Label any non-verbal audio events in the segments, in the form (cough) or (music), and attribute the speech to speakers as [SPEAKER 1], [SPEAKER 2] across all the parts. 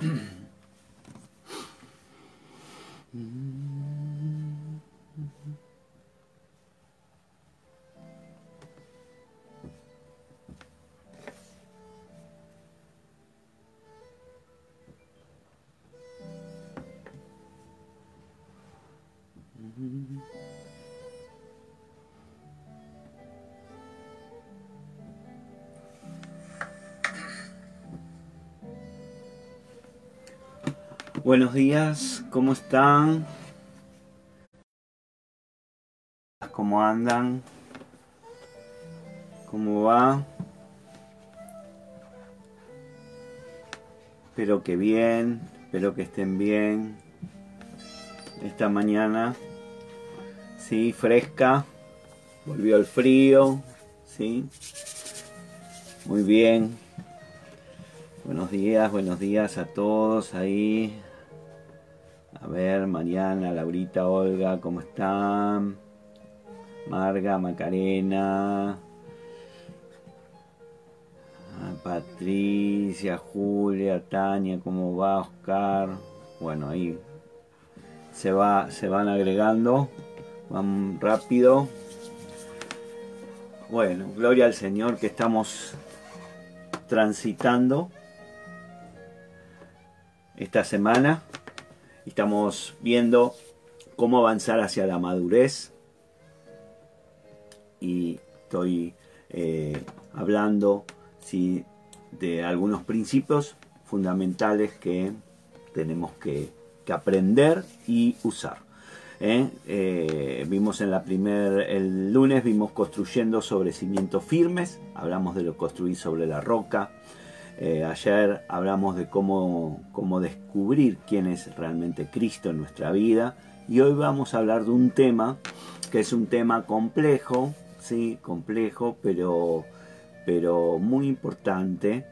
[SPEAKER 1] mm (clears throat) Buenos días, ¿cómo están? ¿Cómo andan? ¿Cómo va? Espero que bien, espero que estén bien. Esta mañana, sí, fresca, volvió el frío, sí. Muy bien. Buenos días, buenos días a todos ahí. A ver, Mariana, Laurita, Olga, ¿cómo están? Marga, Macarena, ah, Patricia, Julia, Tania, ¿cómo va? Oscar. Bueno, ahí se, va, se van agregando. Van rápido. Bueno, gloria al Señor que estamos transitando esta semana. Estamos viendo cómo avanzar hacia la madurez y estoy eh, hablando de algunos principios fundamentales que tenemos que, aprender y usar. ¿eh? Eh, vimos en la primer, el lunes vimos construyendo sobre cimientos firmes, hablamos de lo construir sobre la roca, eh, ayer hablamos de cómo, cómo descubrir quién es realmente Cristo en nuestra vida y hoy vamos a hablar de un tema que es un tema complejo, sí, complejo, pero, pero muy importante.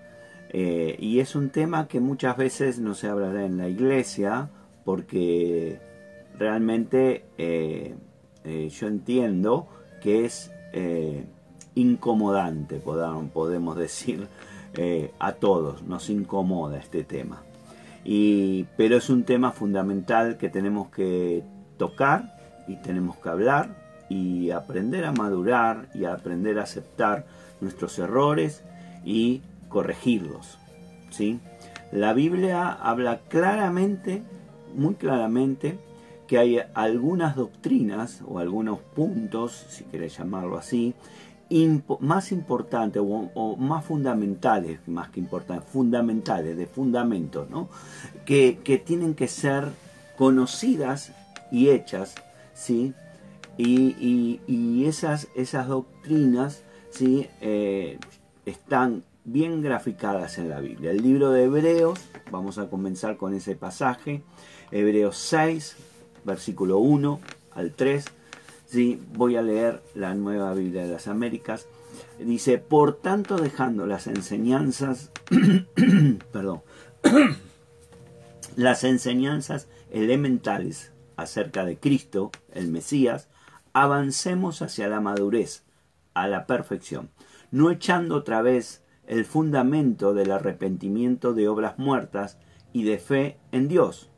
[SPEAKER 1] Eh, y es un tema que muchas veces no se hablará en la iglesia porque realmente eh, yo entiendo que es incomodante, podemos decir, eh, a todos, nos incomoda este tema. Y, pero es un tema fundamental que tenemos que tocar y tenemos que hablar y aprender a madurar y aprender a aceptar nuestros errores y corregirlos. ¿sí? La Biblia habla claramente, muy claramente, que hay algunas doctrinas o algunos puntos, si querés llamarlo así, más importantes o, más fundamentales, más que importantes, fundamentales, de fundamentos, ¿no? que, tienen que ser conocidas y hechas, ¿sí? Y, esas, esas doctrinas ¿sí? Eh, están bien graficadas en la Biblia. El libro de Hebreos, vamos a comenzar con ese pasaje, Hebreos 6, versículo 1 al 3 Sí, voy a leer la nueva Biblia de las Américas. Dice, por tanto dejando las enseñanzas, (clears throat) perdón, (clears throat) las enseñanzas elementales acerca de Cristo, el Mesías, avancemos hacia la madurez, a la perfección, no echando otra vez el fundamento del arrepentimiento de obras muertas y de fe en Dios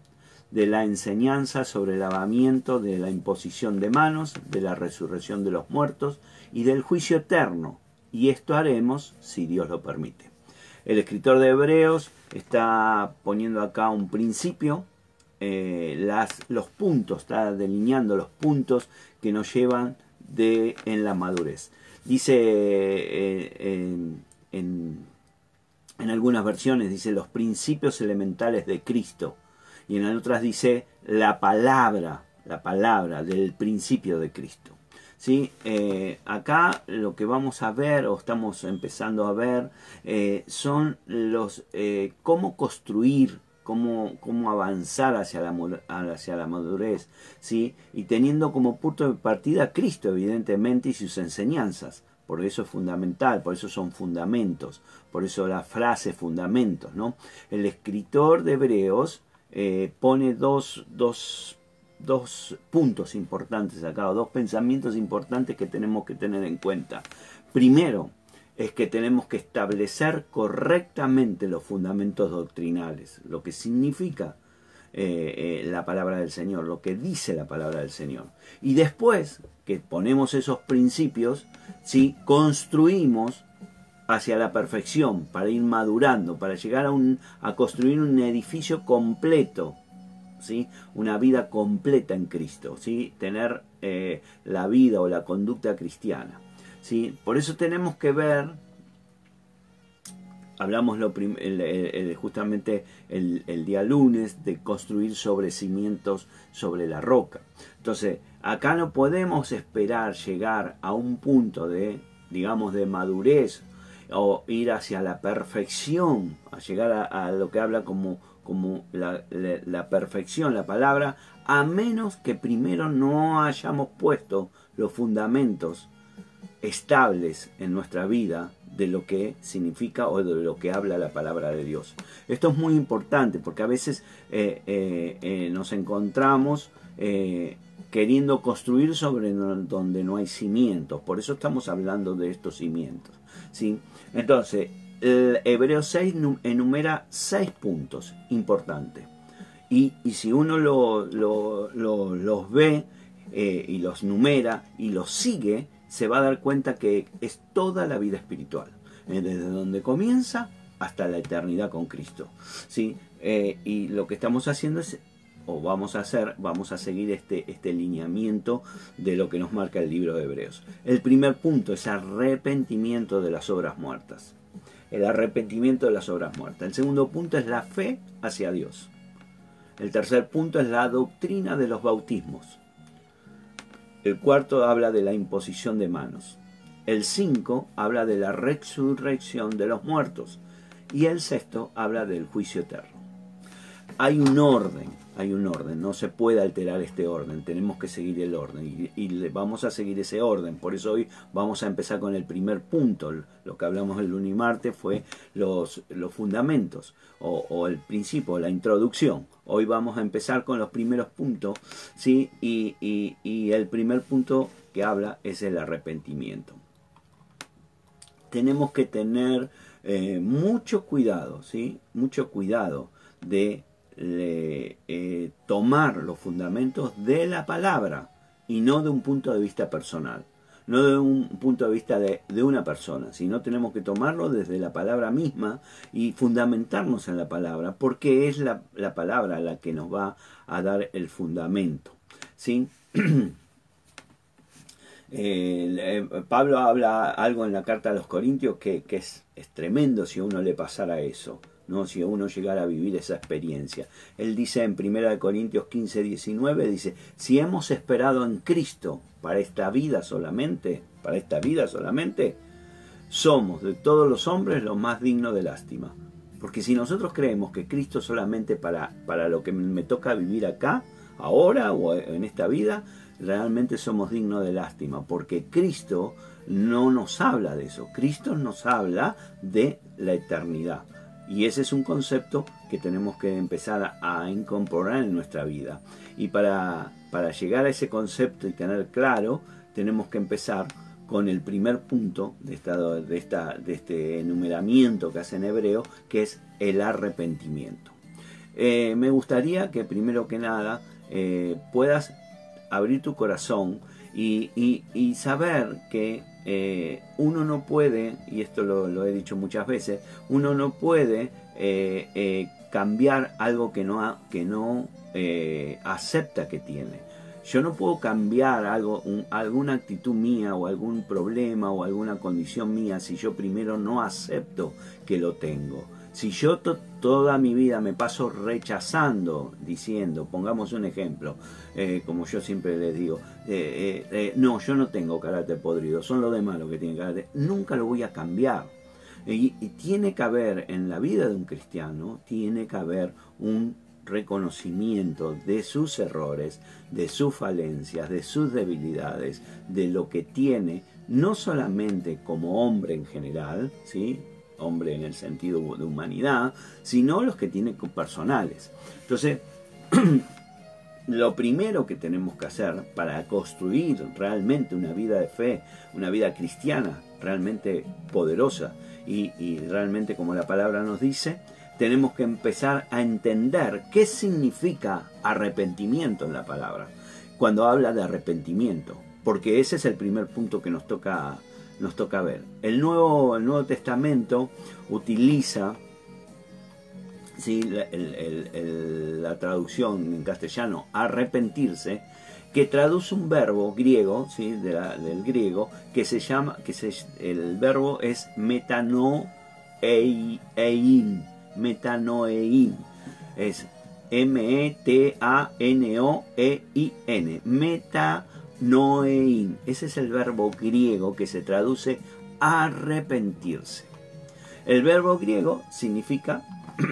[SPEAKER 1] de la enseñanza sobre el lavamiento, de la imposición de manos, de la resurrección de los muertos y del juicio eterno. Y esto haremos si Dios lo permite. El escritor de Hebreos está poniendo acá un principio, eh, los puntos, está delineando los puntos que nos llevan de, en la madurez. Dice eh, en, en algunas versiones, dice los principios elementales de Cristo y en otras dice la palabra, la palabra del principio de Cristo. ¿Sí? Eh, acá lo que vamos a ver o estamos empezando a ver eh, son los eh, cómo construir Cómo, cómo, avanzar hacia la, hacia la madurez, ¿sí? y teniendo como punto de partida Cristo, evidentemente, y sus enseñanzas. Por eso es fundamental, por eso son fundamentos, por eso la frase fundamentos. ¿no? El escritor de Hebreos eh, pone dos, dos, dos, puntos importantes acá, dos pensamientos importantes que tenemos que tener en cuenta. Primero, es que tenemos que establecer correctamente los fundamentos doctrinales, lo que significa eh, eh, la palabra del Señor, lo que dice la palabra del Señor. Y después que ponemos esos principios, ¿sí? construimos hacia la perfección, para ir madurando, para llegar a, un, a construir un edificio completo, ¿sí? una vida completa en Cristo, ¿sí? tener eh, la vida o la conducta cristiana. ¿sí? Por eso tenemos que ver hablamos lo justamente el, día lunes de construir sobre cimientos sobre la roca. Entonces, acá no podemos esperar llegar a un punto de, digamos, de madurez o ir hacia la perfección, a llegar a, lo que habla como, como la, perfección, la palabra, a menos que primero no hayamos puesto los fundamentos estables en nuestra vida de lo que significa o de lo que habla la palabra de Dios. Esto es muy importante porque a veces eh, eh, eh, nos encontramos queriendo construir sobre donde no hay cimientos. Por eso estamos hablando de estos cimientos. Entonces, Hebreo 6 enumera seis puntos importantes. Y, si uno los ve y los numera y los sigue, se va a dar cuenta que es toda la vida espiritual, eh, desde donde comienza hasta la eternidad con Cristo. ¿sí? Eh, y lo que estamos haciendo es, o vamos a hacer, vamos a seguir este, este lineamiento de lo que nos marca el libro de Hebreos. El primer punto es arrepentimiento de las obras muertas. El arrepentimiento de las obras muertas. El segundo punto es la fe hacia Dios. El tercer punto es la doctrina de los bautismos. El cuarto habla de la imposición de manos. El cinco habla de la resurrección de los muertos. Y el sexto habla del juicio eterno. Hay un orden hay un orden, no se puede alterar este orden, tenemos que seguir el orden y, vamos a seguir ese orden. Por eso hoy vamos a empezar con el primer punto. Lo que hablamos el lunes y martes fue los, los fundamentos o, el principio, la introducción. Hoy vamos a empezar con los primeros puntos, ¿sí? Y, el primer punto que habla es el arrepentimiento. Tenemos que tener eh, mucho cuidado, ¿sí? Mucho cuidado de eh, tomar los fundamentos de la palabra y no de un punto de vista personal, no de un punto de vista de, una persona, sino tenemos que tomarlo desde la palabra misma y fundamentarnos en la palabra, porque es la, palabra la que nos va a dar el fundamento. ¿sí? (clears throat) Eh, Pablo habla algo en la carta a los Corintios que, es, es tremendo si a uno le pasara eso. ¿No? si uno llegara a vivir esa experiencia. Él dice en 1 Corintios 15, 19, dice, si hemos esperado en Cristo para esta vida solamente, para esta vida solamente, somos de todos los hombres los más dignos de lástima. Porque si nosotros creemos que Cristo solamente para, para lo que me toca vivir acá, ahora o en esta vida, realmente somos dignos de lástima, porque Cristo no nos habla de eso, Cristo nos habla de la eternidad. Y ese es un concepto que tenemos que empezar a incorporar en nuestra vida. Y para, para llegar a ese concepto y tener claro, tenemos que empezar con el primer punto de, de, esta, de este enumeramiento que hace en hebreo, que es el arrepentimiento. Eh, me gustaría que primero que nada eh, puedas abrir tu corazón y, y saber que eh, uno no puede, y esto lo, he dicho muchas veces, uno no puede eh, eh, cambiar algo que no, que no acepta que tiene. Yo no puedo cambiar algo, alguna actitud mía o algún problema o alguna condición mía si yo primero no acepto que lo tengo. Si yo toda mi vida me paso rechazando, diciendo, pongamos un ejemplo, eh, como yo siempre les digo, eh, eh, no, yo no tengo carácter podrido, son los demás los que tienen carácter, nunca lo voy a cambiar. Y, y tiene que haber en la vida de un cristiano, tiene que haber un reconocimiento de sus errores, de sus falencias, de sus debilidades, de lo que tiene, no solamente como hombre en general, ¿sí? Hombre en el sentido de humanidad, sino los que tienen personales. Entonces, (clears throat) lo primero que tenemos que hacer para construir realmente una vida de fe, una vida cristiana realmente poderosa. Y, y realmente, como la palabra nos dice, tenemos que empezar a entender qué significa arrepentimiento en la palabra, cuando habla de arrepentimiento, porque ese es el primer punto que nos toca, nos toca ver. El Nuevo, el Nuevo Testamento utiliza ¿sí? la, traducción en castellano, arrepentirse, que traduce un verbo griego, ¿sí? del griego, que se llama, que el verbo es metanoein metanoein. Es M-E-T-A-N-O-E-I-N. Metanoein. Ese es el verbo griego que se traduce arrepentirse. El verbo griego significa, (clears throat)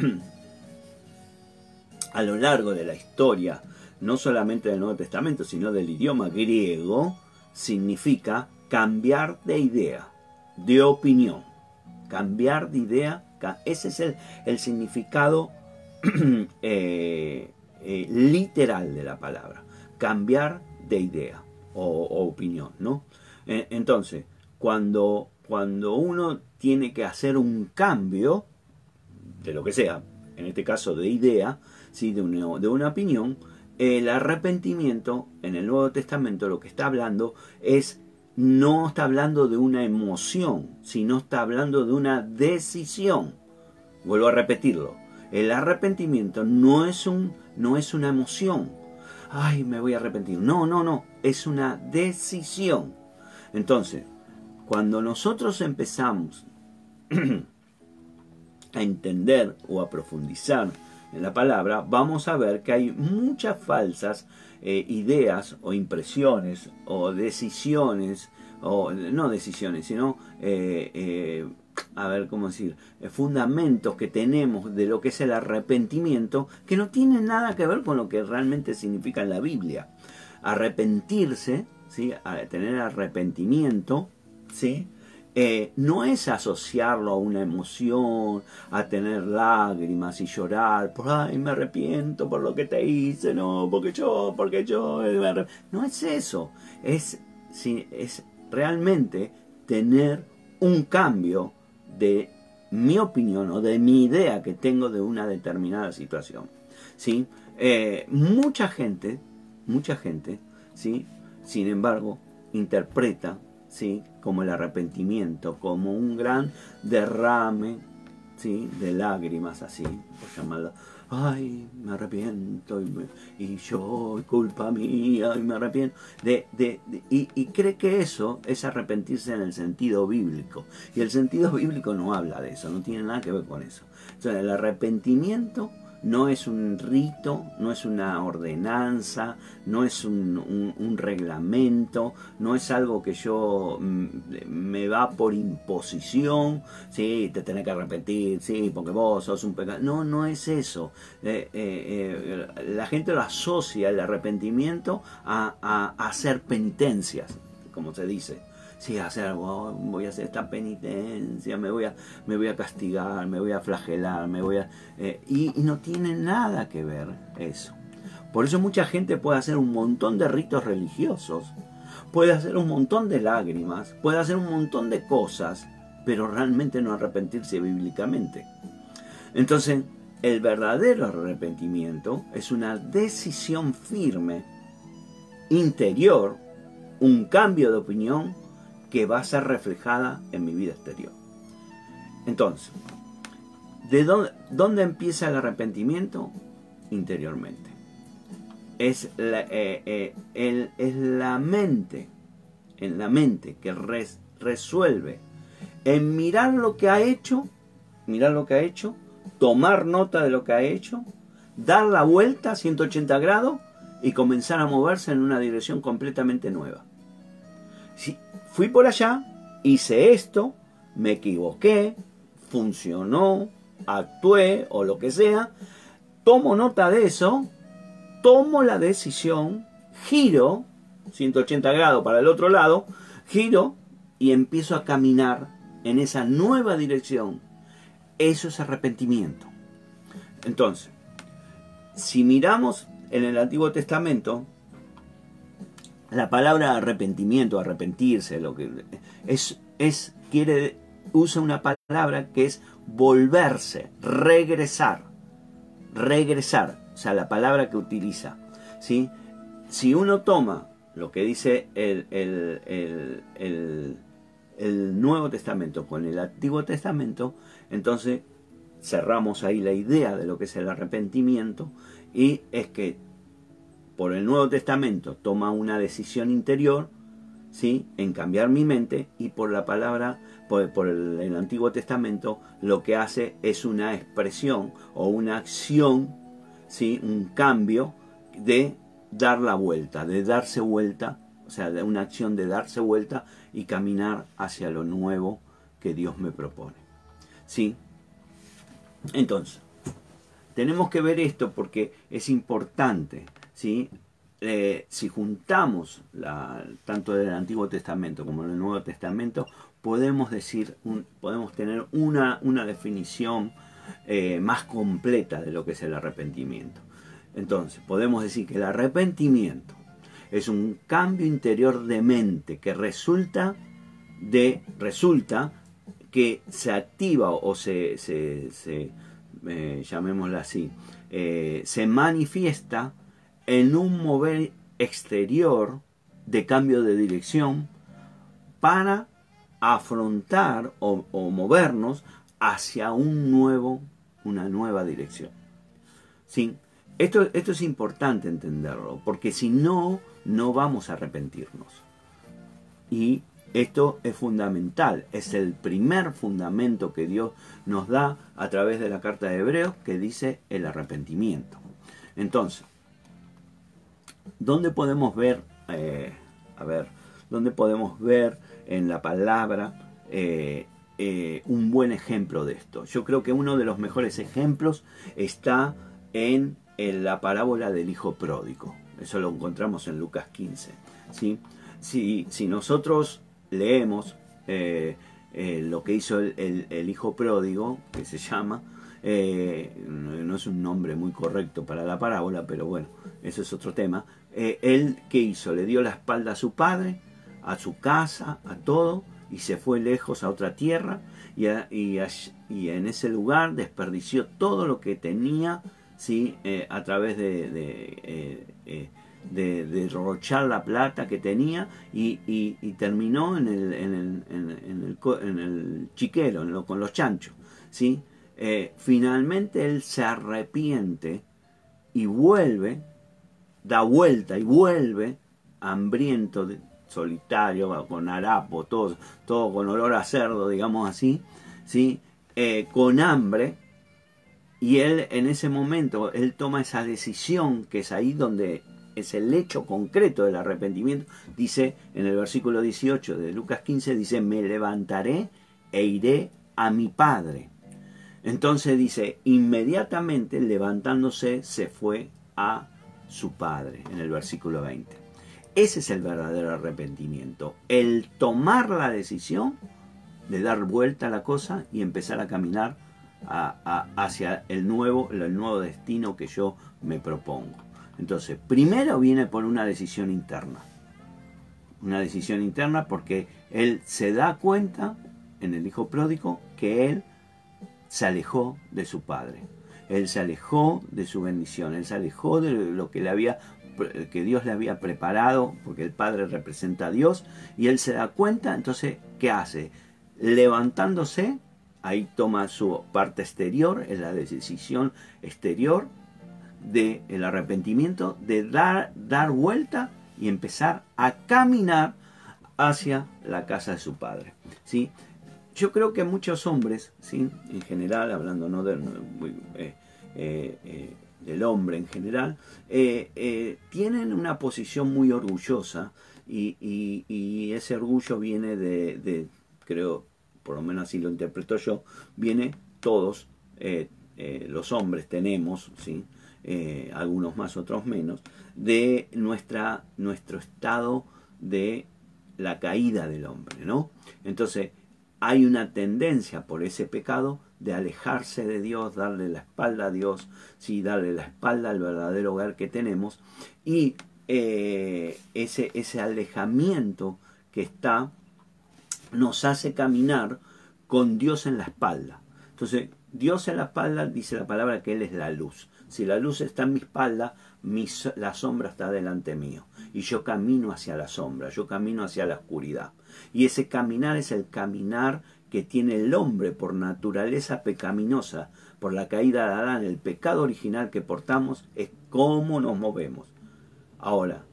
[SPEAKER 1] a lo largo de la historia, no solamente del Nuevo Testamento, sino del idioma griego, significa cambiar de idea, de opinión. Cambiar de idea ese es el, significado (clears throat) eh, eh, literal de la palabra. Cambiar de idea o, opinión, ¿no? Eh, entonces, cuando, cuando uno tiene que hacer un cambio, de lo que sea, en este caso de idea, ¿sí? de, una, de una opinión, el arrepentimiento en el Nuevo Testamento lo que está hablando es no está hablando de una emoción, sino está hablando de una decisión. Vuelvo a repetirlo. El arrepentimiento no es, un, no es una emoción. Ay, me voy a arrepentir. No, no, no. Es una decisión. Entonces, cuando nosotros empezamos (clears throat) a entender o a profundizar en la palabra, vamos a ver que hay muchas falsas eh, ideas o impresiones o decisiones, o no decisiones, sino, eh, eh, a ver cómo decir, fundamentos que tenemos de lo que es el arrepentimiento que no tienen nada que ver con lo que realmente significa en la Biblia. Arrepentirse, ¿sí? tener arrepentimiento, ¿sí? Eh, no es asociarlo a una emoción, a tener lágrimas y llorar, por ay, me arrepiento por lo que te hice, no, porque yo, porque yo, no es eso, es, es realmente tener un cambio de mi opinión o de mi idea que tengo de una determinada situación. ¿sí? Eh, mucha gente, mucha gente, ¿sí? sin embargo, interpreta ¿sí? como el arrepentimiento, como un gran derrame ¿sí? de lágrimas, así, por llamarlo. Ay, me arrepiento y, yo, culpa mía, y me arrepiento. De, de, y, y, cree que eso es arrepentirse en el sentido bíblico. Y el sentido bíblico no habla de eso, no tiene nada que ver con eso. O el arrepentimiento no es un rito, no es una ordenanza, no es un, reglamento, no es algo que yo mm, me va por imposición, sí, te tenés que arrepentir, sí, porque vos sos un pecado. No, no es eso. Eh, eh, eh, la gente lo asocia el arrepentimiento a hacer penitencias, como se dice sí, hacer voy a hacer esta penitencia, me voy a, me voy a castigar, me voy a flagelar, me voy a... Eh, y, no tiene nada que ver eso. Por eso mucha gente puede hacer un montón de ritos religiosos, puede hacer un montón de lágrimas, puede hacer un montón de cosas, pero realmente no arrepentirse bíblicamente. Entonces, el verdadero arrepentimiento es una decisión firme, interior, un cambio de opinión que va a ser reflejada en mi vida exterior. Entonces, ¿de dónde, empieza el arrepentimiento? Interiormente. Es la, eh, eh, es la mente, en la mente que resuelve en mirar lo que ha hecho, mirar lo que ha hecho, tomar nota de lo que ha hecho, dar la vuelta a 180 grados y comenzar a moverse en una dirección completamente nueva. Fui por allá, hice esto, me equivoqué, funcionó, actué o lo que sea, tomo nota de eso, tomo la decisión, giro 180 grados para el otro lado, giro y empiezo a caminar en esa nueva dirección. Eso es arrepentimiento. Entonces, si miramos en el Antiguo Testamento, la palabra arrepentimiento, arrepentirse, lo que es es, quiere, usa una palabra que es volverse, regresar, regresar, o sea, la palabra que utiliza. ¿sí? Si uno toma lo que dice el, el, Nuevo Testamento con el Antiguo Testamento, entonces cerramos ahí la idea de lo que es el arrepentimiento y es que por el Nuevo Testamento toma una decisión interior ¿sí? en cambiar mi mente y por la palabra, por, el, Antiguo Testamento, lo que hace es una expresión o una acción, ¿sí? un cambio de dar la vuelta, de darse vuelta, o sea, una acción de darse vuelta y caminar hacia lo nuevo que Dios me propone. ¿Sí? Entonces, tenemos que ver esto porque es importante, Eh, si juntamos la, tanto del Antiguo Testamento como del Nuevo Testamento, podemos decir, podemos tener una, una definición eh, más completa de lo que es el arrepentimiento. Entonces, podemos decir que el arrepentimiento es un cambio interior de mente que resulta de resulta que se activa o se, se, eh, así, se manifiesta en un mover exterior de cambio de dirección para afrontar o, o movernos hacia un nuevo, una nueva dirección. ¿Sí? Esto, esto es importante entenderlo, porque si no, no vamos a arrepentirnos. Y esto es fundamental, es el primer fundamento que Dios nos da a través de la carta de Hebreos que dice el arrepentimiento. Entonces, ¿dónde podemos ver, eh, a ver, dónde podemos ver en la palabra eh, eh, un buen ejemplo de esto? Yo creo que uno de los mejores ejemplos está en en la parábola del hijo pródigo. Eso lo encontramos en Lucas 15. ¿sí? Si, si nosotros leemos eh, eh, lo que hizo el, hijo pródigo, que se llama, eh, no es un nombre muy correcto para la parábola, pero bueno, eso es otro tema. él, ¿qué hizo? Le dio la espalda a su padre, a su casa, a todo, y se fue lejos a otra tierra, y, y, y en ese lugar desperdició todo lo que tenía ¿sí? Eh, a través de, eh, eh, derrochar la plata que tenía y, terminó en el, en el, en el, chiquero, con los chanchos. ¿sí? finalmente él se arrepiente y vuelve, da vuelta y vuelve hambriento, solitario, con harapo, todo, todo con olor a cerdo, digamos así, ¿sí? con hambre, y él en ese momento, él toma esa decisión, que es ahí donde es el hecho concreto del arrepentimiento. Dice en el versículo 18 de Lucas 15, dice, me levantaré e iré a mi padre. Entonces dice, inmediatamente levantándose se fue a su padre, en el versículo 20. Ese es el verdadero arrepentimiento, el tomar la decisión de dar vuelta a la cosa y empezar a caminar hacia el nuevo, el nuevo destino que yo me propongo. Entonces, primero viene por una decisión interna. Una decisión interna porque él se da cuenta en el hijo pródigo que él se alejó de su padre. Él se alejó de su bendición, él se alejó de lo que le había que Dios le había preparado, porque el Padre representa a Dios, y él se da cuenta, entonces, ¿qué hace? Levantándose, ahí toma su parte exterior, es la decisión exterior del el arrepentimiento, de dar, dar vuelta y empezar a caminar hacia la casa de su padre. ¿sí? Yo creo que muchos hombres, ¿sí? en general, hablando no de, eh, eh, eh, del hombre en general, tienen una posición muy orgullosa y, y, ese orgullo viene de, de creo, por lo menos así lo interpreto yo, viene todos los hombres tenemos, ¿sí? Eh, algunos más, otros menos, de nuestra, nuestro estado de la caída del hombre, ¿no? Entonces, hay una tendencia por ese pecado de alejarse de Dios, darle la espalda a Dios, sí, darle la espalda al verdadero hogar que tenemos, y ese, ese alejamiento que está nos hace caminar con Dios en la espalda. Entonces, Dios en la espalda dice la palabra que Él es la luz. Si la luz está en mi espalda, la sombra está delante mío. Y yo camino hacia la sombra, yo camino hacia la oscuridad. Y ese caminar es el caminar que tiene el hombre por naturaleza pecaminosa, por la caída de Adán, el pecado original que portamos, es cómo nos movemos. Ahora,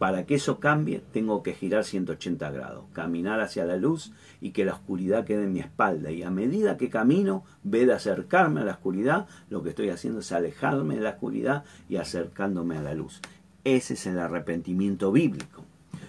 [SPEAKER 1] para que eso cambie, tengo que girar 180 grados, caminar hacia la luz y que la oscuridad quede en mi espalda. Y a medida que camino, ve de acercarme a la oscuridad, lo que estoy haciendo es alejarme de la oscuridad y acercándome a la luz. Ese es el arrepentimiento bíblico.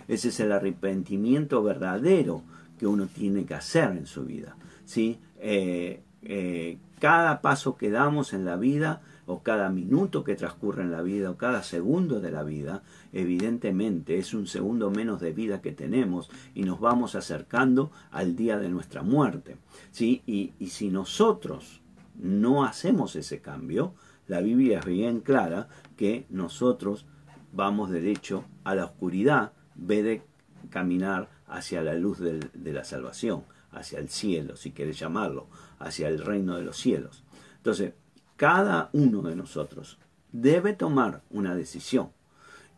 [SPEAKER 1] Ese es el arrepentimiento verdadero que uno tiene que hacer en su vida. ¿sí? Eh, eh, cada paso que damos en la vida o cada minuto que transcurre en la vida o cada segundo de la vida, evidentemente es un segundo menos de vida que tenemos y nos vamos acercando al día de nuestra muerte. ¿sí? Y, si nosotros no hacemos ese cambio, la Biblia es bien clara que nosotros vamos derecho a la oscuridad, ve de caminar hacia la luz de la salvación, hacia el cielo, si quieres llamarlo, hacia el reino de los cielos. Entonces, cada uno de nosotros debe tomar una decisión.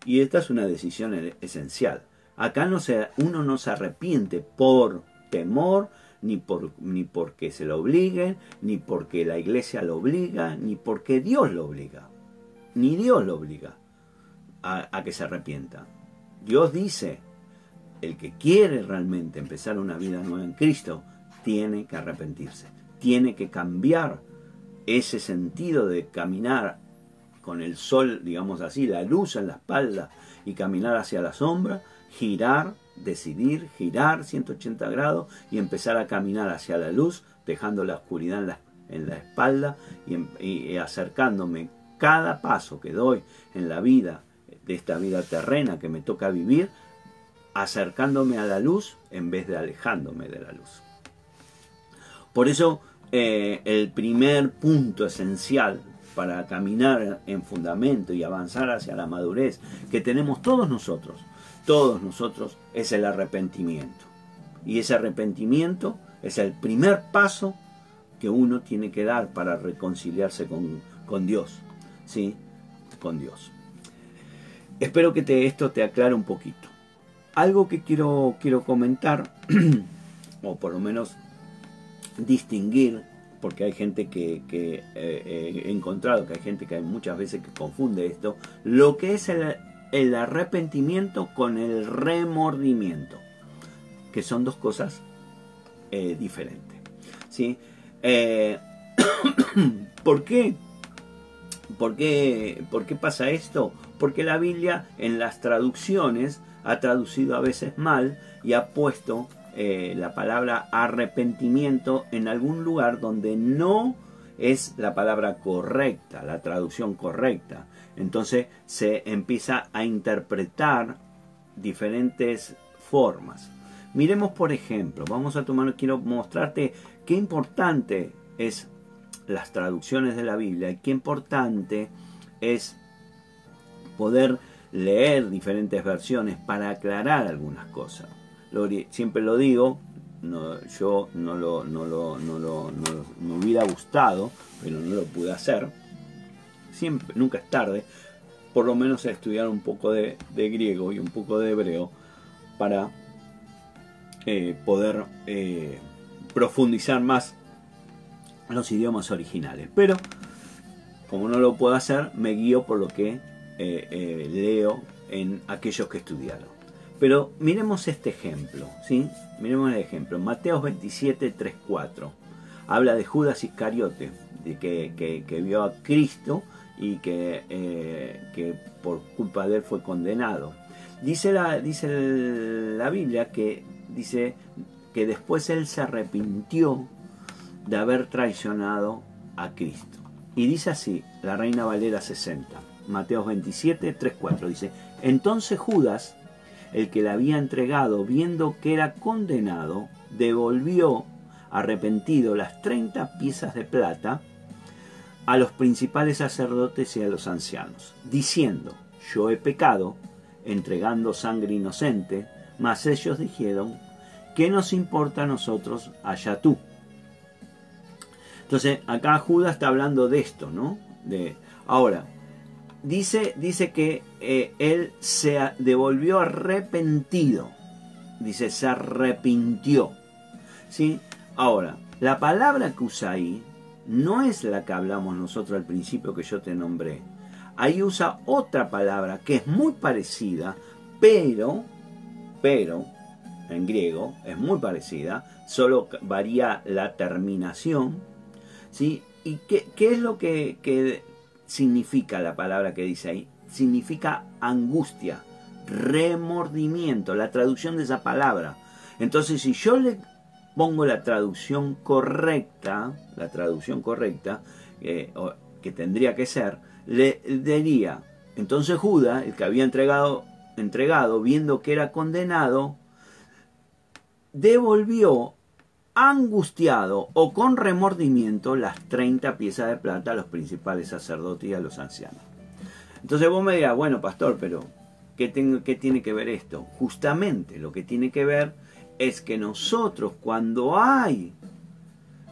[SPEAKER 1] Y esta es una decisión e-, esencial. Acá no se, uno no se arrepiente por temor, ni, por, ni porque se lo obliguen, ni porque la iglesia lo obliga, ni porque Dios lo obliga. Ni Dios lo obliga a, a que se arrepienta. Dios dice, el que quiere realmente empezar una vida nueva en Cristo, tiene que arrepentirse, tiene que cambiar ese sentido de caminar con el sol, digamos así, la luz en la espalda y caminar hacia la sombra, girar, decidir, girar 180 grados y empezar a caminar hacia la luz, dejando la oscuridad en la, en la espalda y, y acercándome cada paso que doy en la vida, de esta vida terrena que me toca vivir, acercándome a la luz en vez de alejándome de la luz. Por eso eh, el primer punto esencial para caminar en fundamento y avanzar hacia la madurez que tenemos todos nosotros, todos nosotros, es el arrepentimiento. Y ese arrepentimiento es el primer paso que uno tiene que dar para reconciliarse con, con Dios. ¿Sí? Con Dios. Espero que esto te aclare un poquito. Algo que quiero, quiero comentar, (clears throat) o por lo menos distinguir, porque hay gente que, eh, he encontrado que hay gente que hay muchas veces que confunde esto, lo que es el, arrepentimiento con el remordimiento, que son dos cosas eh, diferentes. ¿sí? Eh, (coughs) ¿Por qué? ¿Por qué? ¿Por qué pasa esto? Porque la Biblia en las traducciones ha traducido a veces mal y ha puesto eh, la palabra arrepentimiento en algún lugar donde no es la palabra correcta, la traducción correcta. Entonces se empieza a interpretar diferentes formas. Miremos por ejemplo, vamos a tomar, quiero mostrarte qué importante es las traducciones de la Biblia y qué importante es poder leer diferentes versiones para aclarar algunas cosas siempre lo digo, yo no lo, no lo, no lo, me hubiera gustado, pero no lo pude hacer. Siempre, nunca es tarde, por lo menos estudiar un poco de, griego y un poco de hebreo para eh, poder eh, profundizar más los idiomas originales. Pero como no lo puedo hacer, me guío por lo que eh, leo en aquellos que estudiaron. Pero miremos este ejemplo, ¿sí? Miremos el ejemplo. Mateo 27, 3, 4. Habla de Judas Iscariote, de que, vio a Cristo y que, eh, que, por culpa de él fue condenado. Dice la, dice la Biblia que, dice que después él se arrepintió de haber traicionado a Cristo. Y dice así, la Reina Valera 60, Mateo 27, 3, 4, dice, entonces Judas, el que le había entregado, viendo que era condenado, devolvió arrepentido las treinta piezas de plata a los principales sacerdotes y a los ancianos, diciendo, yo he pecado, entregando sangre inocente, mas ellos dijeron ¿qué nos importa a nosotros allá tú? Entonces, acá Judas está hablando de esto, ¿no? De, ahora, dice, dice que eh, él se devolvió arrepentido. Dice, se arrepintió. ¿Sí? Ahora, la palabra que usa ahí no es la que hablamos nosotros al principio que yo te nombré. Ahí usa otra palabra que es muy parecida, pero, pero, en griego es muy parecida, solo varía la terminación. ¿sí? ¿Y qué, es lo que, significa la palabra que dice ahí? Significa angustia, remordimiento, la traducción de esa palabra. Entonces, si yo le pongo la traducción correcta, la traducción correcta, eh, que tendría que ser, le diría, entonces Judas, el que había entregado, entregado, viendo que era condenado, devolvió angustiado o con remordimiento las 30 piezas de plata a los principales sacerdotes y a los ancianos. Entonces vos me dirás, bueno, pastor, pero ¿qué, tengo, ¿qué tiene que ver esto? Justamente lo que tiene que ver es que nosotros cuando hay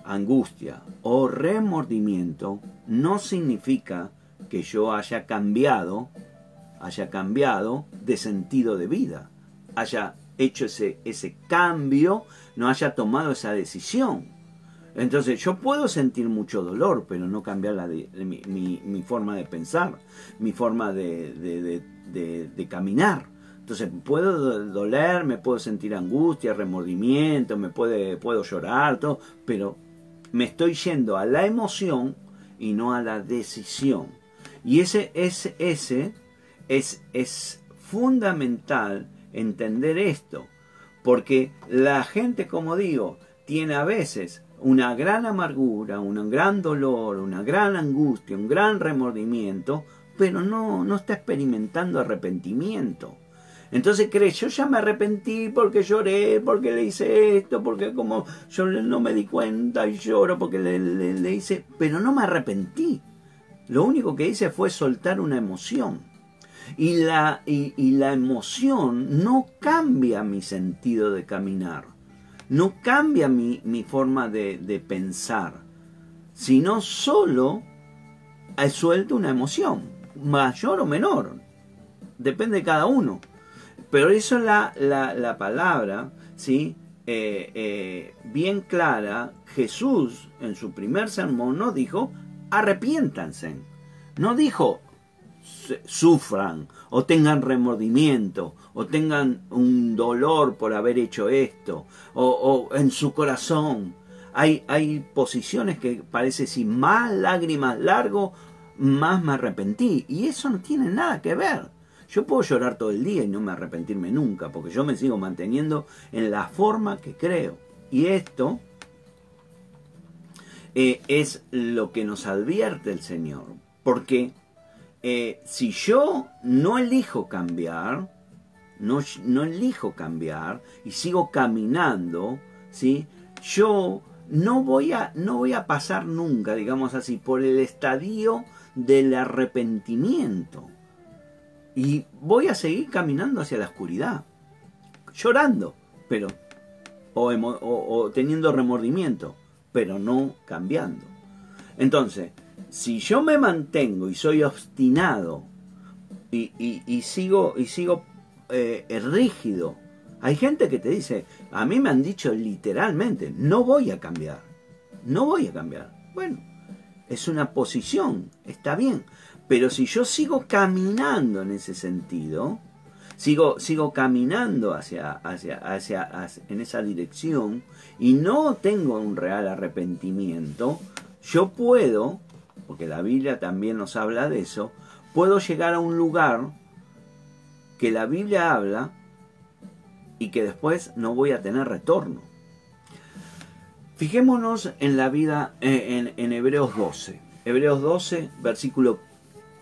[SPEAKER 1] angustia o remordimiento, no significa que yo haya cambiado, haya cambiado de sentido de vida, haya hecho ese, ese cambio, no haya tomado esa decisión. Entonces yo puedo sentir mucho dolor, pero no cambiar la mi, forma de pensar, mi forma de, de, caminar. Entonces puedo doler, me puedo sentir angustia, remordimiento, me puede, puedo llorar, todo, pero me estoy yendo a la emoción y no a la decisión. Y ese, ese, ese es, es fundamental entender esto, porque la gente, como digo, tiene a veces una gran amargura, un gran dolor, una gran angustia, un gran remordimiento, pero no, no está experimentando arrepentimiento. Entonces cree, yo ya me arrepentí porque lloré, porque le hice esto, porque como yo no me di cuenta y lloro porque le, le hice, pero no me arrepentí. Lo único que hice fue soltar una emoción. Y la, y, la emoción no cambia mi sentido de caminar, no cambia mi, forma de, de, pensar, sino solo he suelto una emoción, mayor o menor, depende de cada uno. Pero eso es la, la, palabra, ¿sí? Eh, eh, bien clara, Jesús en su primer sermón no dijo, arrepiéntanse, no dijo, sufran o tengan remordimiento o tengan un dolor por haber hecho esto o, en su corazón. Hay, hay posiciones que parece si más lágrimas largo más me arrepentí y eso no tiene nada que ver. Yo puedo llorar todo el día y no me arrepentirme nunca porque yo me sigo manteniendo en la forma que creo. Y esto eh, es lo que nos advierte el Señor porque eh, si yo no elijo cambiar, no, no, elijo cambiar y sigo caminando, ¿sí? yo no voy, a, no voy a pasar nunca, digamos así, por el estadio del arrepentimiento. Y voy a seguir caminando hacia la oscuridad, llorando, pero, o, o teniendo remordimiento, pero no cambiando. Entonces, si yo me mantengo y soy obstinado y, sigo, y sigo eh, rígido, hay gente que te dice, a mí me han dicho literalmente, no voy a cambiar, no voy a cambiar. Bueno, es una posición, está bien, pero si yo sigo caminando en ese sentido, sigo, sigo caminando hacia, hacia, hacia, en esa dirección y no tengo un real arrepentimiento, yo puedo porque la Biblia también nos habla de eso, puedo llegar a un lugar que la Biblia habla y que después no voy a tener retorno. Fijémonos en la vida eh, en, Hebreos 12. Hebreos 12, versículo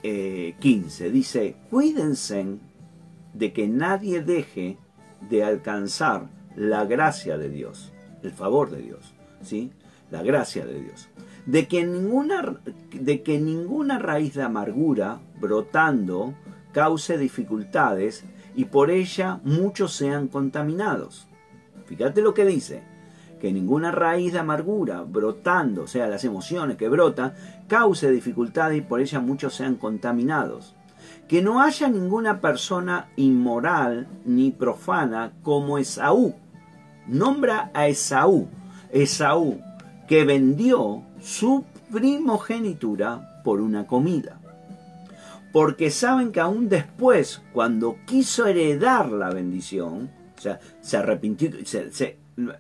[SPEAKER 1] 15. Eh, dice, cuídense de que nadie deje de alcanzar la gracia de Dios, el favor de Dios, ¿sí? La gracia de Dios de que ninguna, de que ninguna raíz de amargura brotando cause dificultades y por ella muchos sean contaminados. Fíjate lo que dice, que ninguna raíz de amargura brotando, o sea, las emociones que brotan, cause dificultades y por ellas muchos sean contaminados. Que no haya ninguna persona inmoral ni profana como Esaú. Nombra a Esaú. Esaú, que vendió su primogenitura por una comida. Porque saben que aún después, cuando quiso heredar la bendición, o sea, se arrepintió,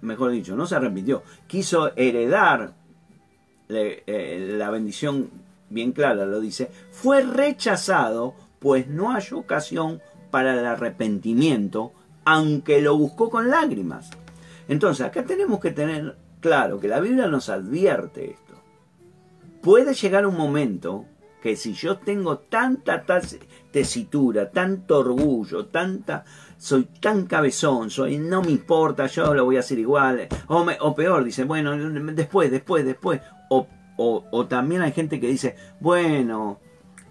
[SPEAKER 1] mejor dicho, no se arrepintió, quiso heredar eh, la bendición, bien clara lo dice, fue rechazado, pues no hay ocasión para el arrepentimiento, aunque lo buscó con lágrimas. Entonces, acá tenemos que tener claro que la Biblia nos advierte esto. Puede llegar un momento que si yo tengo tanta tesitura, tanto orgullo, tanta soy tan cabezón, soy no me importa, yo lo voy a hacer igual, o, o peor, dice, bueno, después, después, después, o, o, también hay gente que dice, bueno,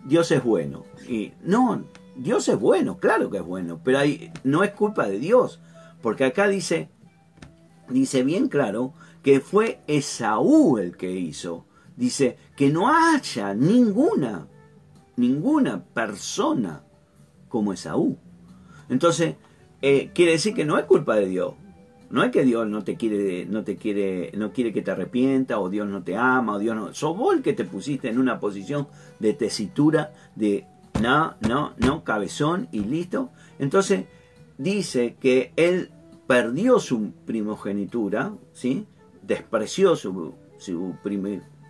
[SPEAKER 1] Dios es bueno, y no, Dios es bueno, claro que es bueno, pero ahí no es culpa de Dios, porque acá dice, dice bien claro que fue Esaú el que hizo, dice que no haya ninguna, ninguna persona como Esaú. Entonces, eh, quiere decir que no es culpa de Dios. No es que Dios no te quiere, no te quiere, no quiere que te arrepienta, o Dios no te ama, o Dios no. Sos vos el que te pusiste en una posición de tesitura, de no, no, no, cabezón y listo. Entonces, dice que él perdió su primogenitura, ¿sí? Despreció su,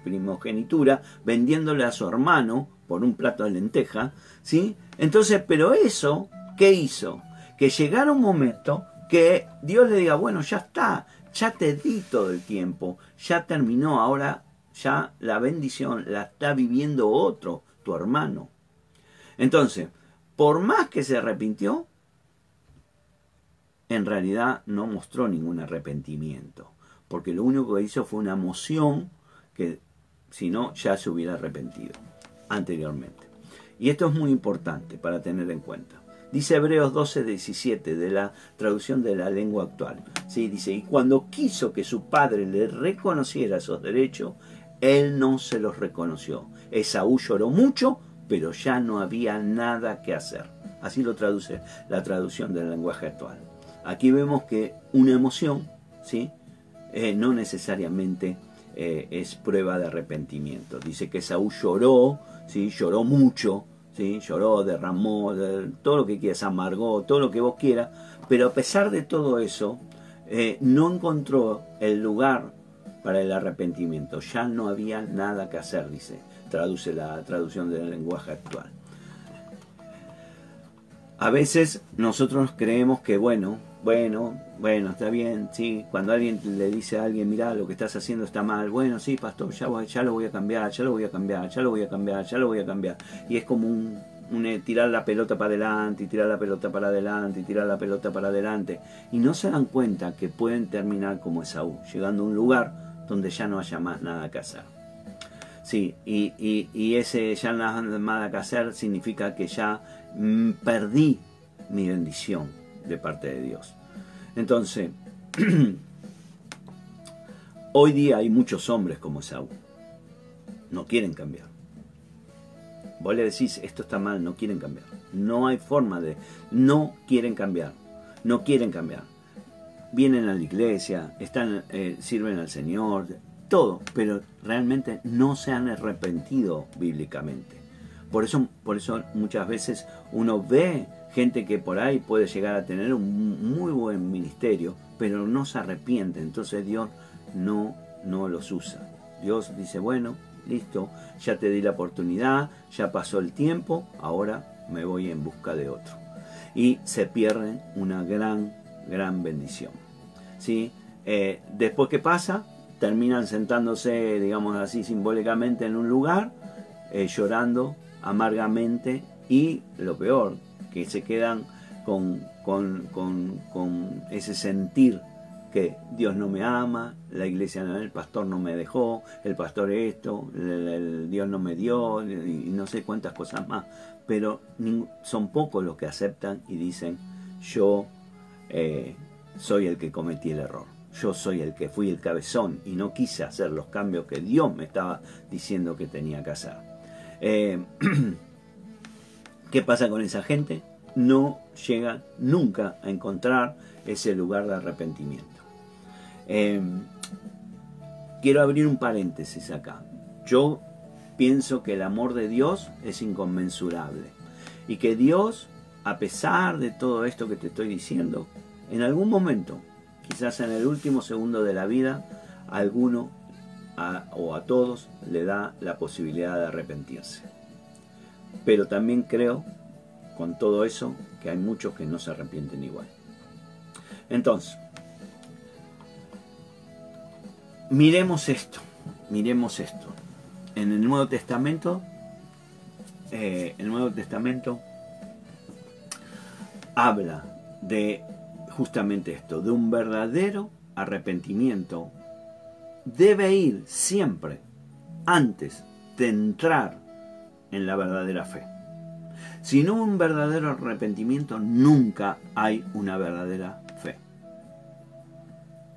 [SPEAKER 1] primogenitura, vendiéndole a su hermano por un plato de lenteja, ¿sí? Entonces, pero eso ¿Qué hizo? Que llegara un momento que Dios le diga, bueno, ya está, ya te di todo el tiempo, ya terminó, ahora ya la bendición la está viviendo otro, tu hermano. Entonces, por más que se arrepintió, en realidad no mostró ningún arrepentimiento, porque lo único que hizo fue una emoción que si no ya se hubiera arrepentido anteriormente. Y esto es muy importante para tener en cuenta. Dice Hebreos 12, 17 de la traducción de la lengua actual. ¿sí? Dice, y cuando quiso que su padre le reconociera esos derechos, él no se los reconoció. Esaú lloró mucho, pero ya no había nada que hacer. Así lo traduce la traducción del lenguaje actual. Aquí vemos que una emoción, ¿sí? Eh, no necesariamente eh, es prueba de arrepentimiento. Dice que Esaú lloró, ¿sí? lloró mucho, lloró, derramó, todo lo que quieras, amargó, todo lo que vos quieras, pero a pesar de todo eso, eh, no encontró el lugar para el arrepentimiento, ya no había nada que hacer, dice, traduce la traducción del lenguaje actual. A veces nosotros creemos que, bueno, bueno, bueno, está bien, sí, cuando alguien le dice a alguien, mira, lo que estás haciendo está mal, bueno, sí, pastor, ya, ya lo voy a cambiar, ya lo voy a cambiar, ya lo voy a cambiar, ya lo voy a cambiar. Y es como un, eh, tirar la pelota para adelante, y tirar la pelota para adelante, y tirar la pelota para adelante. Y no se dan cuenta que pueden terminar como Esaú, llegando a un lugar donde ya no haya más nada que hacer. Sí, y, ese ya no hay nada que hacer significa que ya mm, perdí mi bendición de parte de Dios. Entonces, (clears throat) hoy día hay muchos hombres como Saúl. No quieren cambiar. Vos le decís, esto está mal, no quieren cambiar. No hay forma de... No quieren cambiar. No quieren cambiar. Vienen a la iglesia, están, eh, sirven al Señor, todo, pero realmente no se han arrepentido bíblicamente. Por eso, por eso muchas veces uno ve gente que por ahí puede llegar a tener un muy buen ministerio, pero no se arrepiente, entonces Dios no, no los usa. Dios dice, bueno, listo, ya te di la oportunidad, ya pasó el tiempo, ahora me voy en busca de otro. Y se pierde una gran, gran bendición. ¿Sí? Eh, después que pasa, terminan sentándose, digamos así, simbólicamente en un lugar, eh, llorando amargamente y lo peor, que se quedan con, con, ese sentir que Dios no me ama, la iglesia, el pastor no me dejó, el pastor esto, Dios no me dio, y no sé cuántas cosas más. Pero son pocos los que aceptan y dicen, yo eh, soy el que cometí el error. Yo soy el que fui el cabezón y no quise hacer los cambios que Dios me estaba diciendo que tenía que hacer. Eh, (clears throat) ¿Qué pasa con esa gente? No llega nunca a encontrar ese lugar de arrepentimiento. Eh, quiero abrir un paréntesis acá. Yo pienso que el amor de Dios es inconmensurable y que Dios, a pesar de todo esto que te estoy diciendo, en algún momento, quizás en el último segundo de la vida, a alguno o a todos le da la posibilidad de arrepentirse. Pero también creo, con todo eso, que hay muchos que no se arrepienten igual. Entonces, miremos esto, miremos esto. En el Nuevo Testamento, eh, el Nuevo Testamento habla de justamente esto, de un verdadero arrepentimiento. Debe ir siempre antes de entrar en la verdadera fe. Sin un verdadero arrepentimiento nunca hay una verdadera fe.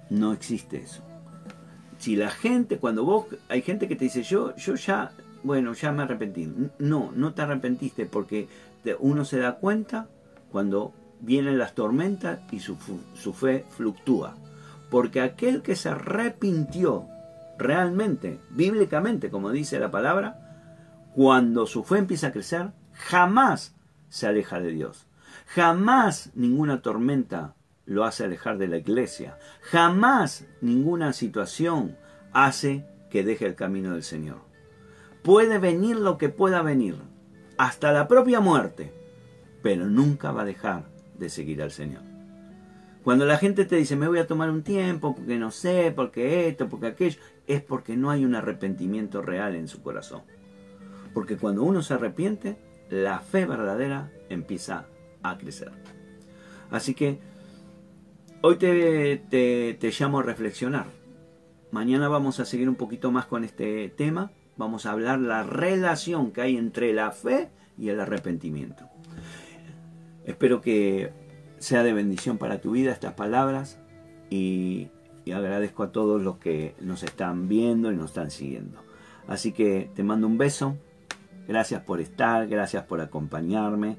[SPEAKER 1] No existe eso. Si la gente, cuando vos, hay gente que te dice, yo, yo ya, bueno, ya me arrepentí. No, no te arrepentiste porque uno se da cuenta cuando vienen las tormentas y su, su fe fluctúa. Porque aquel que se arrepintió realmente, bíblicamente, como dice la palabra, cuando su fe empieza a crecer, jamás se aleja de Dios. Jamás ninguna tormenta lo hace alejar de la iglesia. Jamás ninguna situación hace que deje el camino del Señor. Puede venir lo que pueda venir, hasta la propia muerte, pero nunca va a dejar de seguir al Señor. Cuando la gente te dice, me voy a tomar un tiempo, porque no sé, porque esto, porque aquello, es porque no hay un arrepentimiento real en su corazón. Porque cuando uno se arrepiente, la fe verdadera empieza a crecer. Así que hoy te, llamo a reflexionar. Mañana vamos a seguir un poquito más con este tema. Vamos a hablar la relación que hay entre la fe y el arrepentimiento. Espero que sea de bendición para tu vida estas palabras y, agradezco a todos los que nos están viendo y nos están siguiendo. Así que te mando un beso, Gracias por estar, gracias por acompañarme,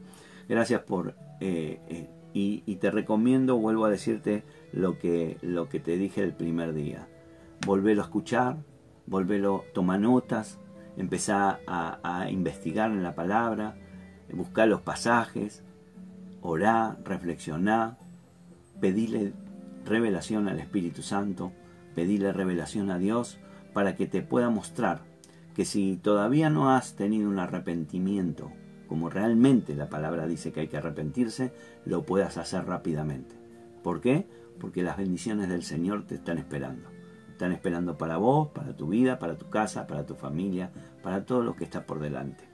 [SPEAKER 1] gracias por... Eh, eh, y, te recomiendo, vuelvo a decirte lo que, lo que te dije el primer día. Volvelo a escuchar, volvelo, toma notas, empezá a, investigar en la palabra, buscar los pasajes, orá, reflexioná, pedile revelación al Espíritu Santo, pedile revelación a Dios para que te pueda mostrar que si todavía no has tenido un arrepentimiento, como realmente la palabra dice que hay que arrepentirse, lo puedas hacer rápidamente. ¿Por qué? Porque las bendiciones del Señor te están esperando. Están esperando para vos, para tu vida, para tu casa, para tu familia, para todo lo que está por delante.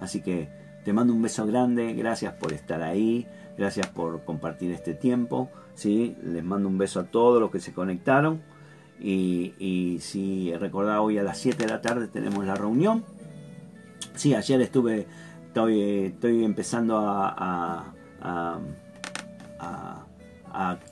[SPEAKER 1] Así que te mando un beso grande, gracias por estar ahí, gracias por compartir este tiempo. ¿sí? Les mando un beso a todos los que se conectaron. Y, si recordaba hoy a las 7 de la tarde tenemos la reunión. Sí, ayer estuve, estoy, estoy empezando a, a,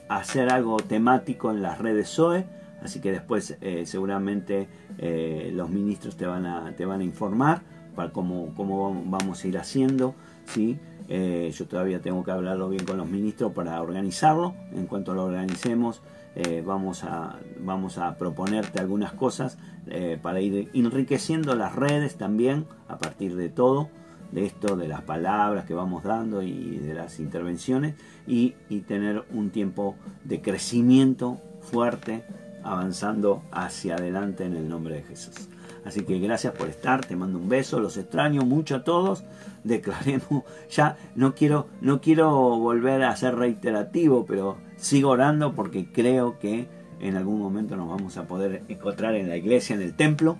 [SPEAKER 1] hacer algo temático en las redes SOE. Así que después eh, seguramente eh, los ministros te van a, te van a informar para cómo, cómo vamos a ir haciendo. ¿sí? Eh, yo todavía tengo que hablarlo bien con los ministros para organizarlo. En cuanto lo organicemos, eh, vamos, a, vamos a proponerte algunas cosas eh, para ir enriqueciendo las redes también a partir de todo, de esto, de las palabras que vamos dando y de las intervenciones y, y tener un tiempo de crecimiento fuerte avanzando hacia adelante en el nombre de Jesús. Así que gracias por estar, te mando un beso, los extraño mucho a todos. (laughs) Declaremos, ya no quiero, no quiero volver a ser reiterativo, pero sigo orando porque creo que en algún momento nos vamos a poder encontrar en la iglesia, en el templo,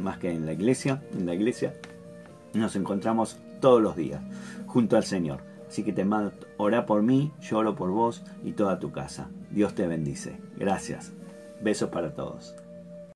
[SPEAKER 1] más que en la iglesia, en la iglesia nos encontramos todos los días junto al Señor. Así que te mando, ora por mí, yo oro por vos y toda tu casa. Dios te bendice. Gracias. Besos para todos.